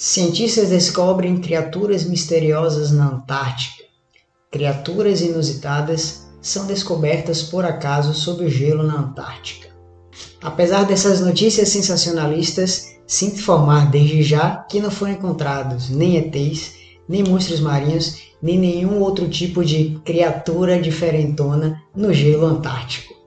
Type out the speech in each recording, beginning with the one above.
Cientistas descobrem criaturas misteriosas na Antártica. Criaturas inusitadas são descobertas por acaso sob o gelo na Antártica. Apesar dessas notícias sensacionalistas, sinto informar desde já que não foram encontrados nem ETs, nem monstros marinhos, nem nenhum outro tipo de criatura diferentona no gelo antártico.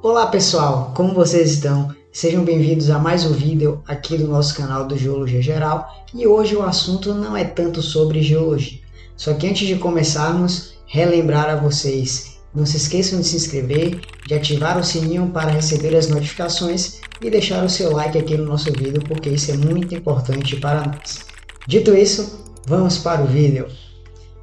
Olá pessoal, como vocês estão? Sejam bem-vindos a mais um vídeo aqui do nosso canal do Geologia Geral e hoje o assunto não é tanto sobre geologia. Só que antes de começarmos, relembrar a vocês, não se esqueçam de se inscrever, de ativar o sininho para receber as notificações e deixar o seu like aqui no nosso vídeo porque isso é muito importante para nós. Dito isso, vamos para o vídeo.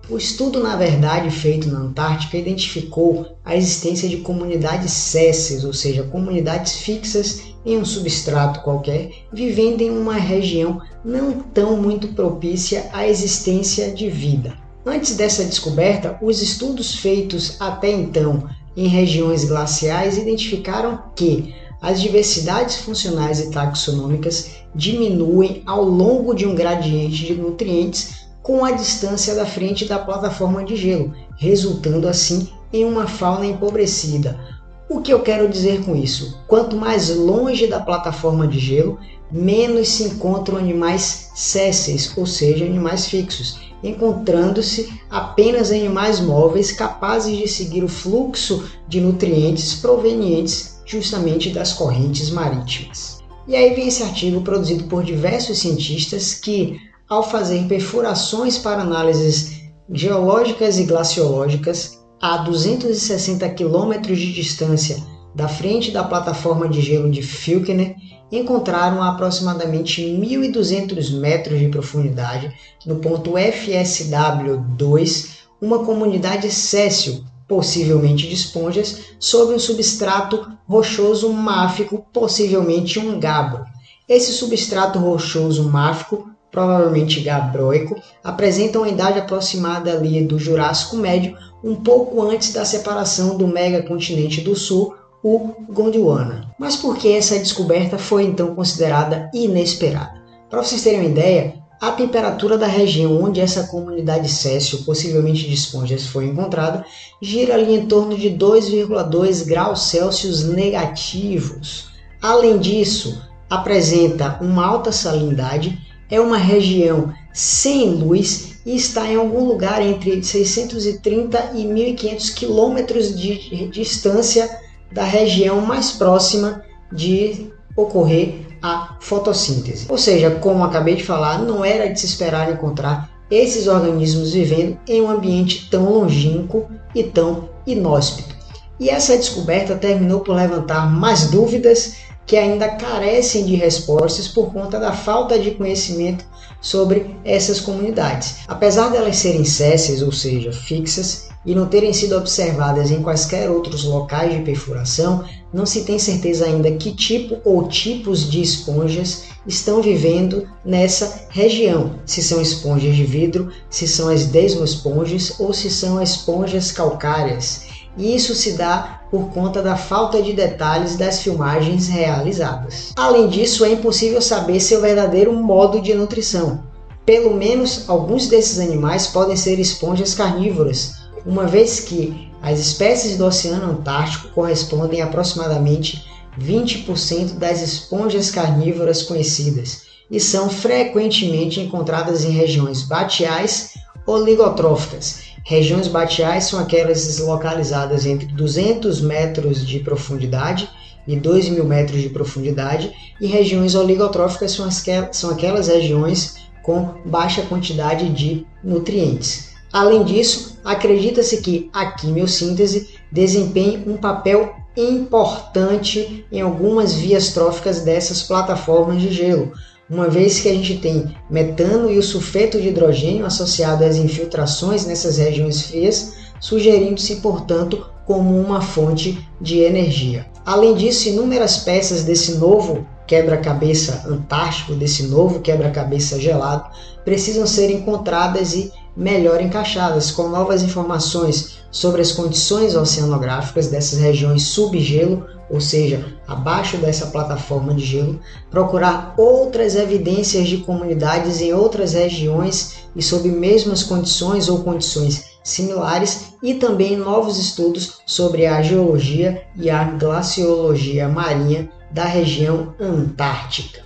O estudo, na verdade, feito na Antártica identificou a existência de comunidades césseis, ou seja, comunidades fixas em um substrato qualquer, vivendo em uma região não tão muito propícia à existência de vida. Antes dessa descoberta, os estudos feitos até então em regiões glaciais identificaram que as diversidades funcionais e taxonômicas diminuem ao longo de um gradiente de nutrientes com a distância da frente da plataforma de gelo, resultando assim em uma fauna empobrecida. O que eu quero dizer com isso? Quanto mais longe da plataforma de gelo, menos se encontram animais sésseis, ou seja, animais fixos, encontrando-se apenas animais móveis capazes de seguir o fluxo de nutrientes provenientes justamente das correntes marítimas. E aí vem esse artigo produzido por diversos cientistas que ao fazer perfurações para análises geológicas e glaciológicas a 260 km de distância da frente da plataforma de gelo de Filkener, encontraram a aproximadamente 1.200 metros de profundidade, no ponto FSW2, uma comunidade céssil, possivelmente de esponjas, sobre um substrato rochoso máfico, possivelmente um gabro. Esse substrato rochoso máfico provavelmente gabroico, apresentam uma idade aproximada ali do Jurássico Médio, um pouco antes da separação do megacontinente do Sul, o Gondwana. Mas por que essa descoberta foi então considerada inesperada? Para vocês terem uma ideia, a temperatura da região onde essa comunidade Cécio, possivelmente de esponjas, foi encontrada, gira ali em torno de 2,2 graus Celsius negativos. Além disso, apresenta uma alta salinidade é uma região sem luz e está em algum lugar entre 630 e 1500 quilômetros de distância da região mais próxima de ocorrer a fotossíntese. Ou seja, como acabei de falar, não era de se esperar encontrar esses organismos vivendo em um ambiente tão longínquo e tão inóspito. E essa descoberta terminou por levantar mais dúvidas que ainda carecem de respostas por conta da falta de conhecimento sobre essas comunidades. Apesar de elas serem césseis, ou seja, fixas, e não terem sido observadas em quaisquer outros locais de perfuração, não se tem certeza ainda que tipo ou tipos de esponjas estão vivendo nessa região. Se são esponjas de vidro, se são as desmoesponjas ou se são esponjas calcárias e isso se dá por conta da falta de detalhes das filmagens realizadas. Além disso, é impossível saber seu verdadeiro modo de nutrição. Pelo menos alguns desses animais podem ser esponjas carnívoras, uma vez que as espécies do Oceano Antártico correspondem a aproximadamente 20% das esponjas carnívoras conhecidas e são frequentemente encontradas em regiões batiais oligotróficas, Regiões batiais são aquelas localizadas entre 200 metros de profundidade e 2 mil metros de profundidade, e regiões oligotróficas são, as, são aquelas regiões com baixa quantidade de nutrientes. Além disso, acredita-se que a quimiossíntese desempenhe um papel importante em algumas vias tróficas dessas plataformas de gelo, uma vez que a gente tem metano e o sulfeto de hidrogênio associado às infiltrações nessas regiões frias, sugerindo-se, portanto, como uma fonte de energia. Além disso, inúmeras peças desse novo quebra-cabeça antártico, desse novo quebra-cabeça gelado, precisam ser encontradas e melhor encaixadas, com novas informações sobre as condições oceanográficas dessas regiões subgelo, ou seja, abaixo dessa plataforma de gelo, procurar outras evidências de comunidades em outras regiões e sob mesmas condições ou condições similares e também novos estudos sobre a geologia e a glaciologia marinha da região antártica.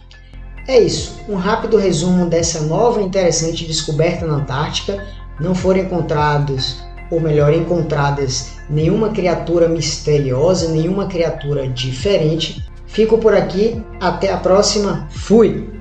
É isso, um rápido resumo dessa nova e interessante descoberta na Antártica. Não foram encontrados, ou melhor, encontradas nenhuma criatura misteriosa, nenhuma criatura diferente. Fico por aqui, até a próxima, fui!